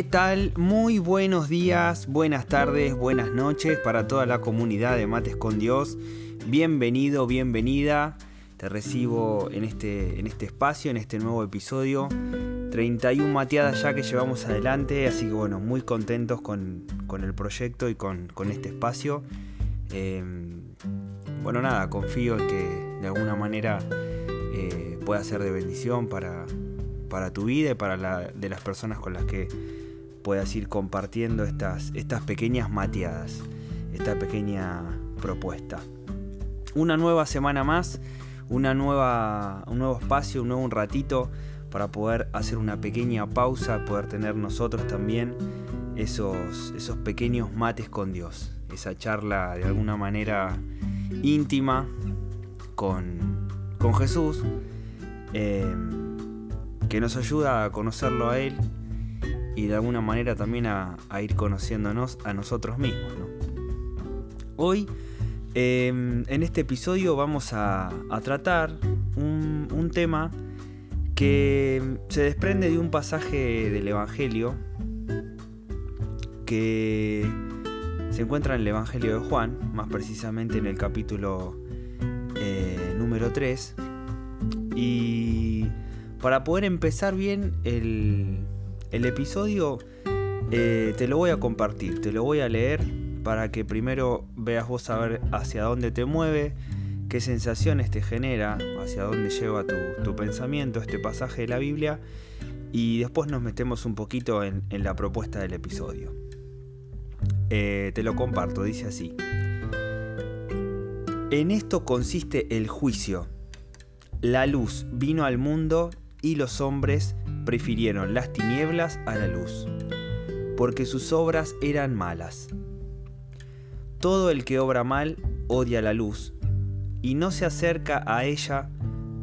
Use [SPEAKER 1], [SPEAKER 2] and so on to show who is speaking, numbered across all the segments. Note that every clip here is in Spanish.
[SPEAKER 1] ¿Qué tal? Muy buenos días, buenas tardes, buenas noches para toda la comunidad de Mates con Dios. Bienvenido, bienvenida. Te recibo en este, en este espacio, en este nuevo episodio. 31 mateadas ya que llevamos adelante, así que bueno, muy contentos con, el proyecto y con, este espacio. Em, bueno, nada, confío en que de alguna manera eh, pueda ser de bendición para, para tu vida y para la de las personas con las que puedas ir compartiendo estas, estas pequeñas mateadas, esta pequeña propuesta. Una nueva semana más, una nueva, un nuevo espacio, un nuevo ratito para poder hacer una pequeña pausa, poder tener nosotros también esos, esos pequeños mates con Dios, esa charla de alguna manera íntima con, con Jesús, eh, que nos ayuda a conocerlo a Él y de alguna manera también a, ir conociéndonos a nosotros mismos. Hoy, em, en este episodio, vamos a, tratar un, un, tema que se desprende de un pasaje del Evangelio que se encuentra en el Evangelio de Juan, más precisamente en el capítulo eh, número 3. Y para poder empezar bien el, el episodio eh, te lo voy a compartir, te lo voy a leer para que primero veas vos saber hacia dónde te mueve, qué sensaciones te genera, hacia dónde lleva tu, pensamiento este pasaje de la Biblia y después nos metemos un poquito en, la propuesta del episodio. Eh, te lo comparto, dice así. En esto consiste el juicio. La luz vino al mundo y los hombres prefirieron las tinieblas a la luz, porque sus obras eran malas. Todo el que obra mal odia la luz, y no se acerca a ella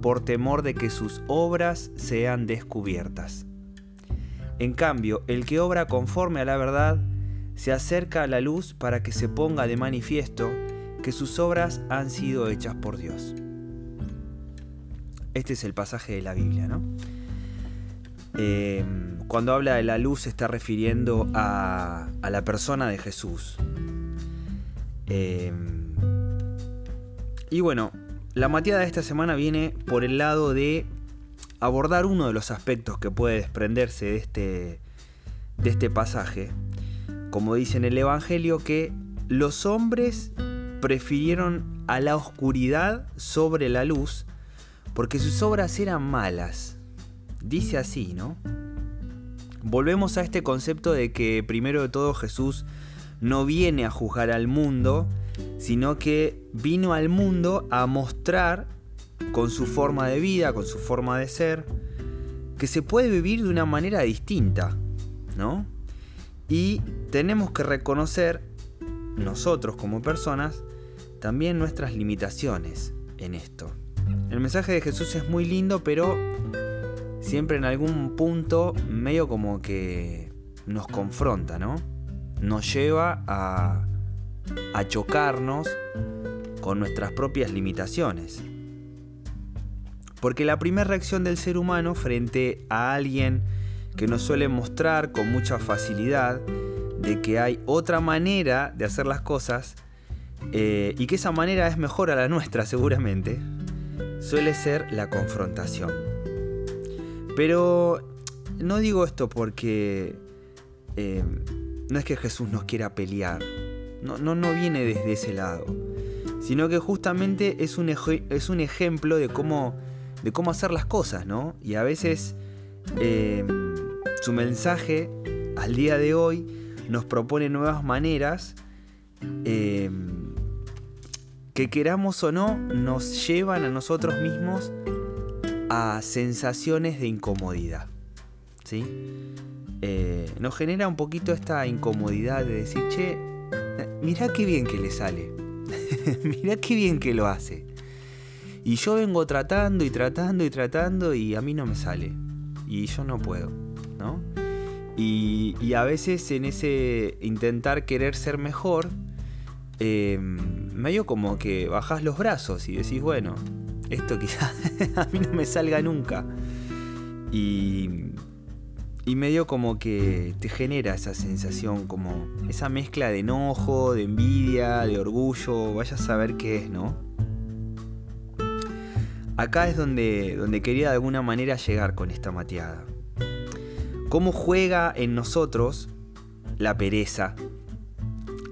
[SPEAKER 1] por temor de que sus obras sean descubiertas. En cambio, el que obra conforme a la verdad, se acerca a la luz para que se ponga de manifiesto que sus obras han sido hechas por Dios. Este es el pasaje de la Biblia, ¿no? Em, cuando habla de la luz se está refiriendo a, la persona de Jesús. Em, y bueno, la mateada de esta semana viene por el lado de abordar uno de los aspectos que puede desprenderse de este, de este pasaje. Como dice en el Evangelio que los hombres prefirieron a la oscuridad sobre la luz porque sus obras eran malas. Dice así, ¿no? Volvemos a este concepto de que primero de todo Jesús no viene a juzgar al mundo, sino que vino al mundo a mostrar con su forma de vida, con su forma de ser, que se puede vivir de una manera distinta, ¿no? Y tenemos que reconocer nosotros como personas también nuestras limitaciones en esto. El mensaje de Jesús es muy lindo, pero siempre en algún punto medio como que nos confronta, ¿no? Nos lleva a, chocarnos con nuestras propias limitaciones. Porque la primera reacción del ser humano frente a alguien que nos suele mostrar con mucha facilidad de que hay otra manera de hacer las cosas eh, y que esa manera es mejor a la nuestra seguramente, suele ser la confrontación. Pero no digo esto porque eh, no es que Jesús nos quiera pelear, no, no, no viene desde ese lado, sino que justamente es un, es un ejemplo de cómo, de cómo hacer las cosas, ¿no? Y a veces eh, su mensaje al día de hoy nos propone nuevas maneras eh, que queramos o no nos llevan a nosotros mismos a sensaciones de incomodidad. ¿sí? Eh, nos genera un poquito esta incomodidad de decir, che, mirá qué bien que le sale, mirá qué bien que lo hace. Y yo vengo tratando y tratando y tratando y a mí no me sale. Y yo no puedo, ¿no? Y, a veces en ese intentar querer ser mejor, eh, medio como que bajás los brazos y decís, bueno, esto quizás a mí no me salga nunca. Y, y medio como que te genera esa sensación, como esa mezcla de enojo, de envidia, de orgullo, vaya a saber qué es, ¿no? Acá es donde, donde quería de alguna manera llegar con esta mateada. ¿Cómo juega en nosotros la pereza?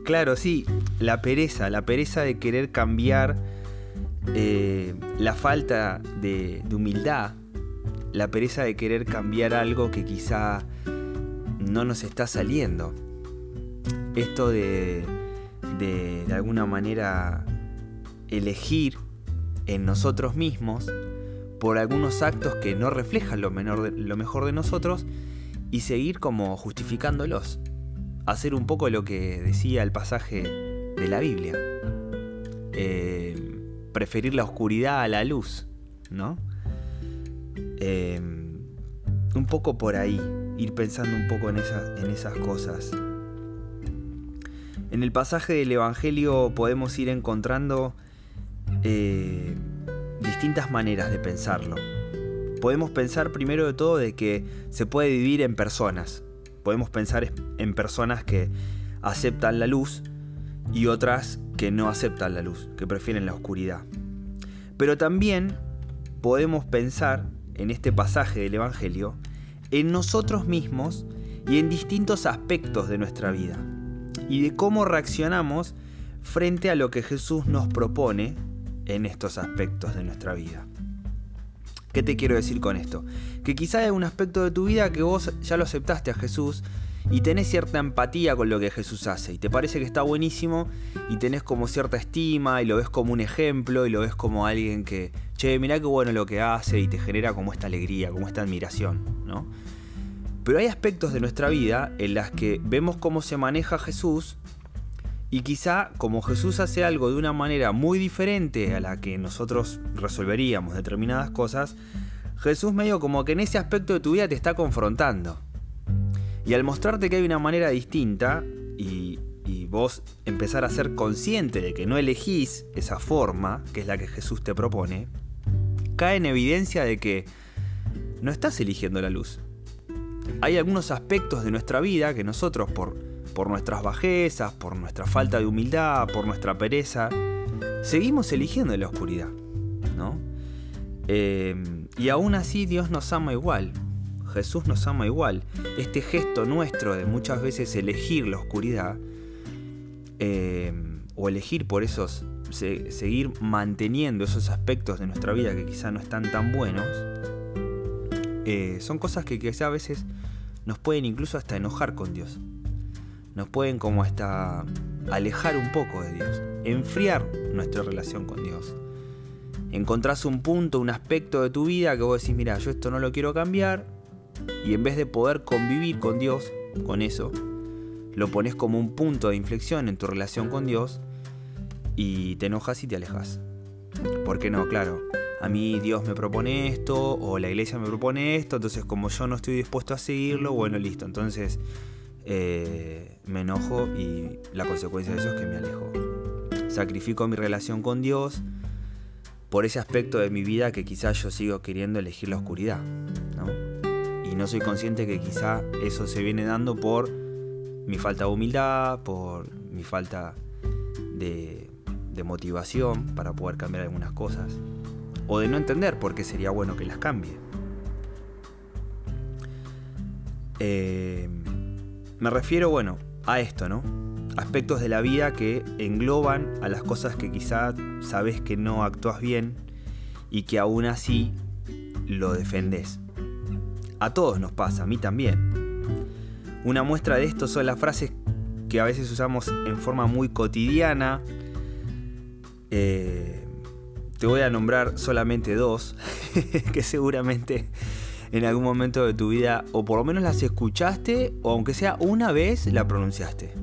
[SPEAKER 1] Claro, sí, la pereza, la pereza de querer cambiar, eh, la falta de humildad, la pereza de querer cambiar algo que quizá no nos está saliendo. Esto de, de, alguna manera elegir en nosotros mismos por algunos actos que no reflejan lo, lo mejor de nosotros y seguir como justificándolos. Hacer un poco lo que decía el pasaje de la Biblia. Eh, preferir la oscuridad a la luz, ¿no? Em, un poco por ahí, ir pensando un poco en, en esas cosas. En el pasaje del Evangelio podemos ir encontrando eh, distintas maneras de pensarlo. Podemos pensar primero de todo de que se puede vivir en personas. Podemos pensar en personas que aceptan la luz y otras que no aceptan la luz, que prefieren la oscuridad. Pero también podemos pensar en este pasaje del Evangelio en nosotros mismos y en distintos aspectos de nuestra vida y de cómo reaccionamos frente a lo que Jesús nos propone en estos aspectos de nuestra vida. ¿Qué te quiero decir con esto? Que quizá hay un aspecto de tu vida que vos ya lo aceptaste a Jesús y tenés cierta empatía con lo que Jesús hace y te parece que está buenísimo y tenés como cierta estima y lo ves como un ejemplo y lo ves como alguien que, che, mirá qué bueno lo que hace y te genera como esta alegría, como esta admiración, ¿no? Pero hay aspectos de nuestra vida en las que vemos cómo se maneja Jesús y quizá como Jesús hace algo de una manera muy diferente a la que nosotros resolveríamos determinadas cosas, Jesús medio como que en ese aspecto de tu vida te está confrontando. Y al mostrarte que hay una manera distinta y, vos empezar a ser consciente de que no elegís esa forma, que es la que Jesús te propone, cae en evidencia de que no estás eligiendo la luz. Hay algunos aspectos de nuestra vida que nosotros por, por nuestras bajezas, por nuestra falta de humildad, por nuestra pereza, seguimos eligiendo la oscuridad. ¿no? Eh, y aún así Dios nos ama igual. Jesús nos ama igual. Este gesto nuestro de muchas veces elegir la oscuridad, eh, o elegir por esos, seguir manteniendo esos aspectos de nuestra vida que quizá no están tan buenos, eh, son cosas que quizá a veces nos pueden incluso hasta enojar con Dios. Nos pueden como hasta alejar un poco de Dios, enfriar nuestra relación con Dios. Encontrás un punto, un aspecto de tu vida que vos decís, mira, yo esto no lo quiero cambiar, y en vez de poder convivir con Dios, con eso, lo pones como un punto de inflexión en tu relación con Dios y te enojas y te alejas. ¿Por qué no? Claro, a mí Dios me propone esto o la iglesia me propone esto, entonces como yo no estoy dispuesto a seguirlo, bueno, listo, entonces eh, me enojo y la consecuencia de eso es que me alejo. Sacrifico mi relación con Dios por ese aspecto de mi vida que quizás yo sigo queriendo elegir la oscuridad. ¿no? No soy consciente que quizá eso se viene dando por mi falta de humildad, por mi falta de, motivación para poder cambiar algunas cosas, o de no entender por qué sería bueno que las cambie. Eh, me refiero, bueno, a esto, ¿no? Aspectos de la vida que engloban a las cosas que quizá sabes que no actúas bien y que aún así lo defendés. A todos nos pasa, a mí también. Una muestra de esto son las frases que a veces usamos en forma muy cotidiana. Eh, te voy a nombrar solamente dos, que seguramente en algún momento de tu vida o por lo menos las escuchaste o aunque sea una vez la pronunciaste.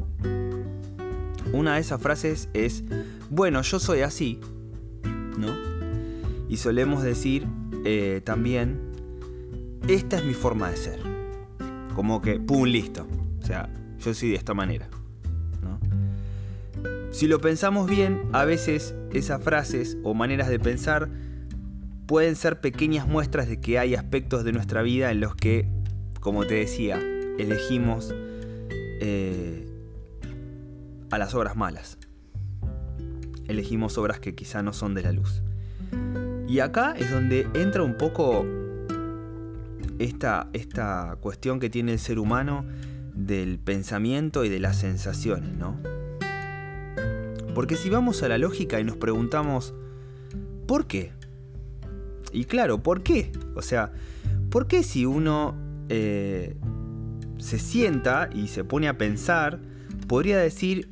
[SPEAKER 1] Una de esas frases es, bueno, yo soy así, ¿no? Y solemos decir eh, también, esta es mi forma de ser. Como que, ¡pum! Listo. O sea, yo soy de esta manera. Si lo pensamos bien, a veces esas frases o maneras de pensar pueden ser pequeñas muestras de que hay aspectos de nuestra vida en los que, como te decía, elegimos eh, a las obras malas. Elegimos obras que quizá no son de la luz. Y acá es donde entra un poco esta, esta cuestión que tiene el ser humano del pensamiento y de las sensaciones, ¿no? Porque si vamos a la lógica y nos preguntamos, ¿por qué? Y claro, ¿por qué? O sea, ¿por qué si uno eh, se sienta y se pone a pensar, podría decir,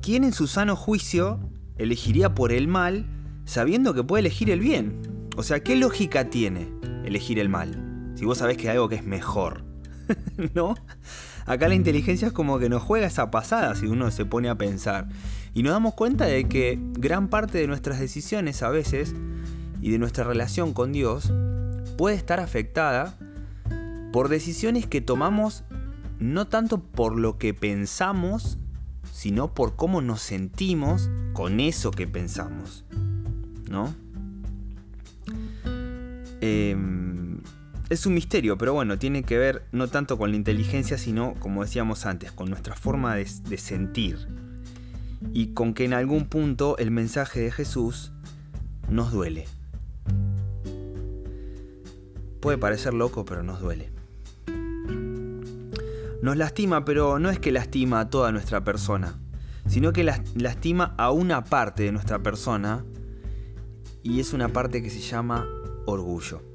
[SPEAKER 1] ¿quién en su sano juicio elegiría por el mal sabiendo que puede elegir el bien? O sea, ¿qué lógica tiene elegir el mal? Si vos sabés que hay algo que es mejor, ¿no? Acá la inteligencia es como que nos juega esa pasada si uno se pone a pensar. Y nos damos cuenta de que gran parte de nuestras decisiones a veces y de nuestra relación con Dios puede estar afectada por decisiones que tomamos no tanto por lo que pensamos, sino por cómo nos sentimos con eso que pensamos. ¿No? Eh, es un misterio, pero bueno, tiene que ver no tanto con la inteligencia, sino, como decíamos antes, con nuestra forma de, sentir. Y con que en algún punto el mensaje de Jesús nos duele. Puede parecer loco, pero nos duele. Nos lastima, pero no es que lastima a toda nuestra persona, sino que lastima a una parte de nuestra persona y es una parte que se llama orgullo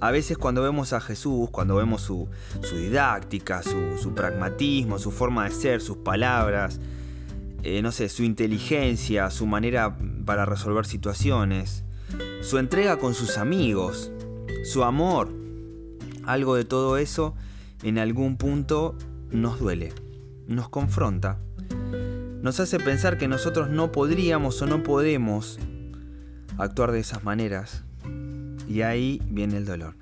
[SPEAKER 1] a veces cuando vemos a Jesús, cuando vemos su, didáctica, su, pragmatismo, su forma de ser, sus palabras, eh, no sé, su inteligencia, su manera para resolver situaciones, su entrega con sus amigos, su amor, algo de todo eso en algún punto nos duele, nos confronta, nos hace pensar que nosotros no podríamos o no podemos actuar de esas maneras, y ahí viene el dolor.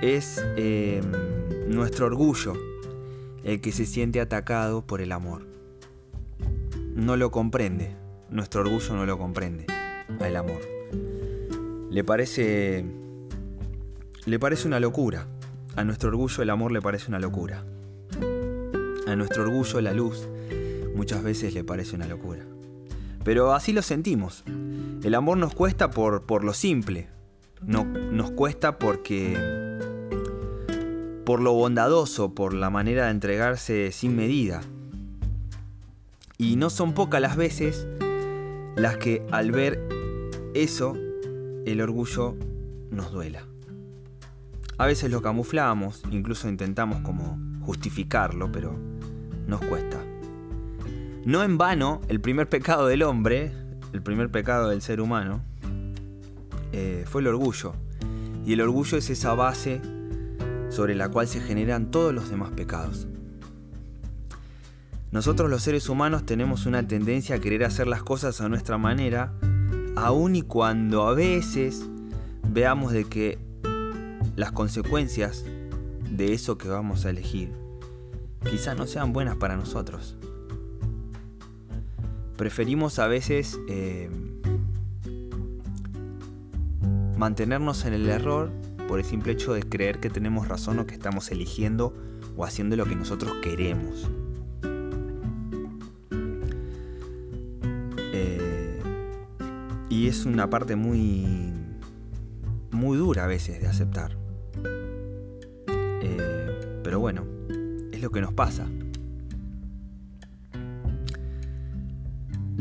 [SPEAKER 1] Es em, nuestro orgullo el que se siente atacado por el amor. No lo comprende. Nuestro orgullo no lo comprende al amor. Le parece. Le parece una locura. A nuestro orgullo el amor le parece una locura. A nuestro orgullo la luz muchas veces le parece una locura. Pero así lo sentimos. El amor nos cuesta por, por lo simple. No, nos cuesta porque... por lo bondadoso, por la manera de entregarse sin medida. Y no son pocas las veces las que al ver eso, el orgullo nos duela. A veces lo camuflamos, incluso intentamos como justificarlo, pero nos cuesta. No en vano, el primer pecado del hombre, el primer pecado del ser humano, eh, fue el orgullo. Y el orgullo es esa base sobre la cual se generan todos los demás pecados. Nosotros los seres humanos tenemos una tendencia a querer hacer las cosas a nuestra manera, aun y cuando a veces veamos de que las consecuencias de eso que vamos a elegir quizás no sean buenas para nosotros preferimos a veces eh, mantenernos en el error por el simple hecho de creer que tenemos razón o que estamos eligiendo o haciendo lo que nosotros queremos. Eh, y es una parte muy, muy dura a veces de aceptar. Eh, pero bueno, es lo que nos pasa.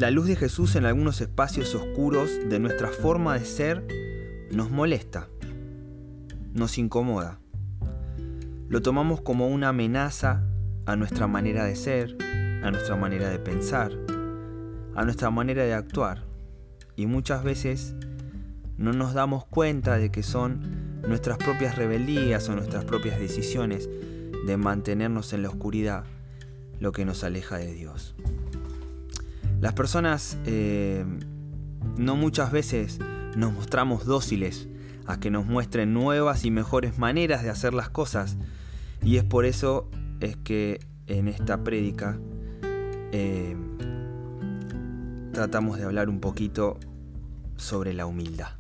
[SPEAKER 1] La luz de Jesús en algunos espacios oscuros de nuestra forma de ser nos molesta, nos incomoda. Lo tomamos como una amenaza a nuestra manera de ser, a nuestra manera de pensar, a nuestra manera de actuar. Y muchas veces no nos damos cuenta de que son nuestras propias rebeldías o nuestras propias decisiones de mantenernos en la oscuridad lo que nos aleja de Dios. Las personas eh, no muchas veces nos mostramos dóciles a que nos muestren nuevas y mejores maneras de hacer las cosas. Y es por eso es que en esta prédica eh, tratamos de hablar un poquito sobre la humildad.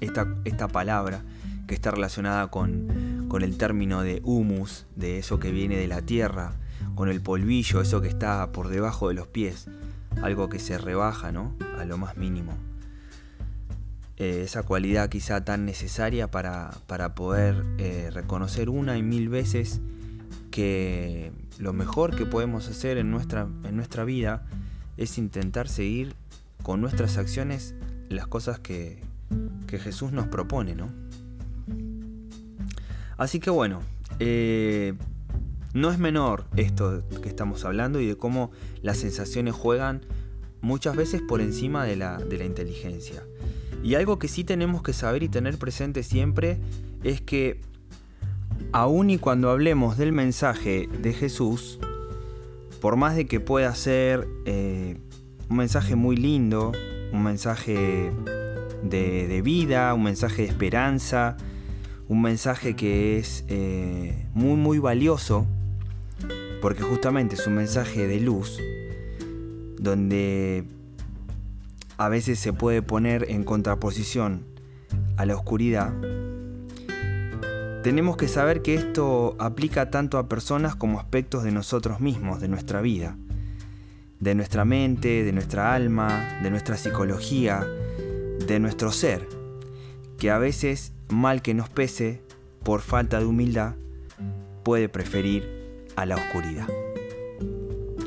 [SPEAKER 1] Esta, esta palabra que está relacionada con, con el término de humus, de eso que viene de la tierra, con el polvillo, eso que está por debajo de los pies, algo que se rebaja, ¿no? A lo más mínimo. Eh, esa cualidad quizá tan necesaria para, poder eh, reconocer una y mil veces que lo mejor que podemos hacer en nuestra, en nuestra vida es intentar seguir con nuestras acciones las cosas que, que Jesús nos propone, ¿no? Así que bueno, eh, no es menor esto que estamos hablando y de cómo las sensaciones juegan muchas veces por encima de la, inteligencia. Y algo que sí tenemos que saber y tener presente siempre es que aun y cuando hablemos del mensaje de Jesús, por más de que pueda ser eh, un mensaje muy lindo, un mensaje de, de, vida, un mensaje de esperanza, un mensaje que es eh, muy muy valioso, porque justamente es un mensaje de luz donde a veces se puede poner en contraposición a la oscuridad, tenemos que saber que esto aplica tanto a personas como aspectos de nosotros mismos, de nuestra vida, de nuestra mente, de nuestra alma, de nuestra psicología, de nuestro ser, que a veces, mal que nos pese, por falta de humildad, puede preferir a la oscuridad.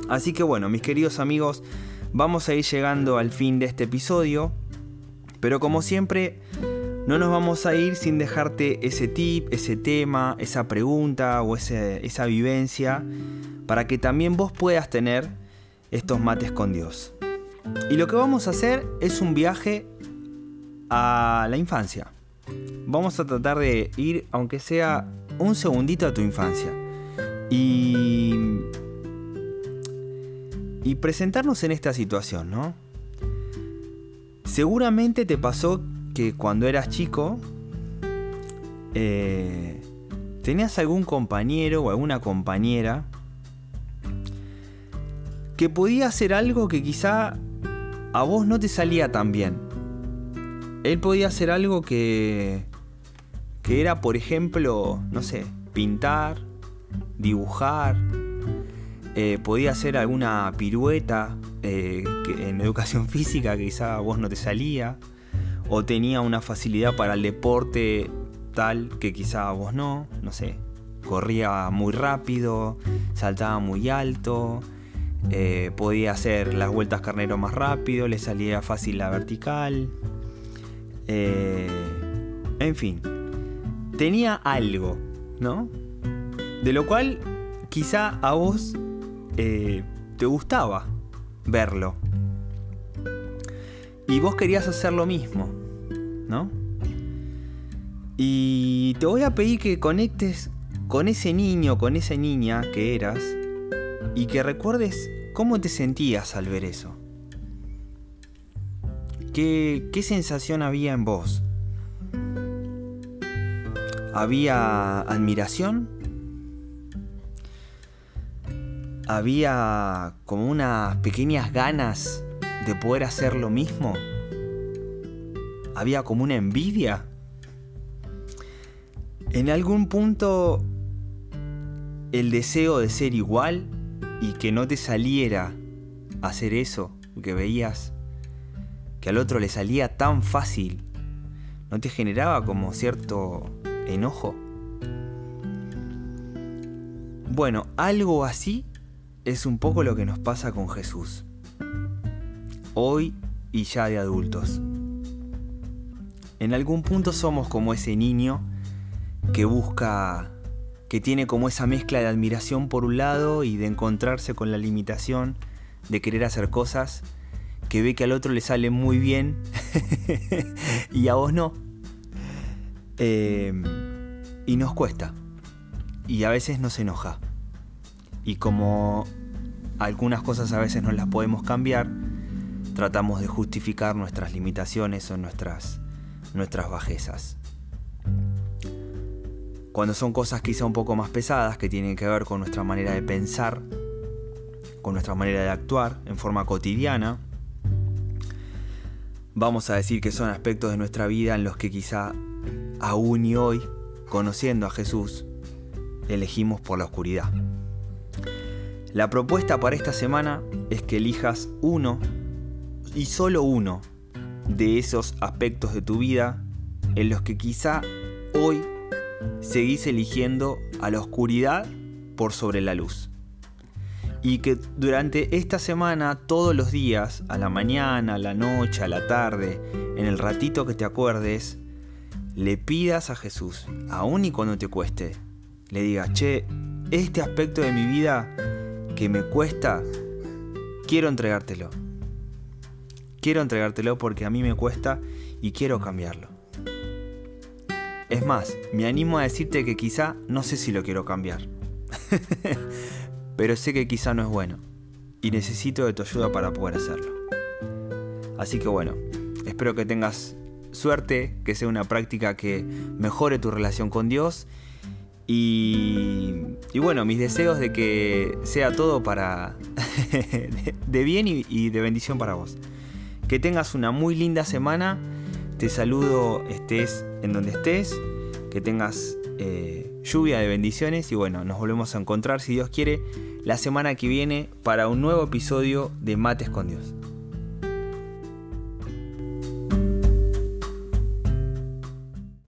[SPEAKER 1] Así que bueno, mis queridos amigos, vamos a ir llegando al fin de este episodio, pero como siempre, no nos vamos a ir sin dejarte ese tip, ese tema, esa pregunta o esa vivencia para que también vos puedas tener estos mates con Dios. Y lo que vamos a hacer es un viaje a la infancia. Vamos a tratar de ir, aunque sea un segundito a tu infancia. Y, presentarnos en esta situación, ¿no? Seguramente te pasó que cuando eras chico eh, tenías algún compañero o alguna compañera que podía hacer algo que quizá a vos no te salía tan bien. Él podía hacer algo que, que era, por ejemplo, no sé, pintar, dibujar, eh, podía hacer alguna pirueta eh, en educación física que quizá a vos no te salía, o tenía una facilidad para el deporte tal que quizá a vos no, no sé, corría muy rápido, saltaba muy alto, eh, podía hacer las vueltas carnero más rápido, le salía fácil la vertical, en fin, tenía algo, ¿no? De lo cual quizá a vos eh, te gustaba verlo. Y vos querías hacer lo mismo, ¿no? Y te voy a pedir que conectes con ese niño, con esa niña que eras, y que recuerdes cómo te sentías al ver eso. ¿Qué, qué sensación había en vos? ¿Había admiración? Había como unas pequeñas ganas de poder hacer lo mismo. Había como una envidia. En algún punto el deseo de ser igual y que no te saliera hacer eso, que veías que al otro le salía tan fácil, ¿no te generaba como cierto enojo? Bueno, algo así es un poco lo que nos pasa con Jesús. Hoy y ya de adultos. En algún punto somos como ese niño que busca, que tiene como esa mezcla de admiración por un lado y de encontrarse con la limitación de querer hacer cosas que ve que al otro le sale muy bien y a vos no. Em, y nos cuesta. Y a veces nos enoja. Y como algunas cosas a veces no las podemos cambiar, tratamos de justificar nuestras limitaciones o nuestras, nuestras bajezas. Cuando son cosas quizá un poco más pesadas que tienen que ver con nuestra manera de pensar, con nuestra manera de actuar en forma cotidiana, vamos a decir que son aspectos de nuestra vida en los que quizá aún y hoy, conociendo a Jesús, elegimos por la oscuridad. La propuesta para esta semana es que elijas uno y solo uno de esos aspectos de tu vida en los que quizá hoy seguís eligiendo a la oscuridad por sobre la luz. Y que durante esta semana, todos los días, a la mañana, a la noche, a la tarde, en el ratito que te acuerdes, le pidas a Jesús, aun y cuando te cueste, le digas, che, este aspecto de mi vida que me cuesta, quiero entregártelo. Quiero entregártelo porque a mí me cuesta y quiero cambiarlo. Es más, me animo a decirte que quizá no sé si lo quiero cambiar. Pero sé que quizá no es bueno. Y necesito de tu ayuda para poder hacerlo. Así que bueno, espero que tengas suerte, que sea una práctica que mejore tu relación con Dios. Y, bueno, mis deseos de que sea todo para de, bien y, de bendición para vos. Que tengas una muy linda semana. Te saludo, estés en donde estés. Que tengas eh, lluvia de bendiciones. Y bueno, nos volvemos a encontrar, si Dios quiere, la semana que viene para un nuevo episodio de Mates con Dios.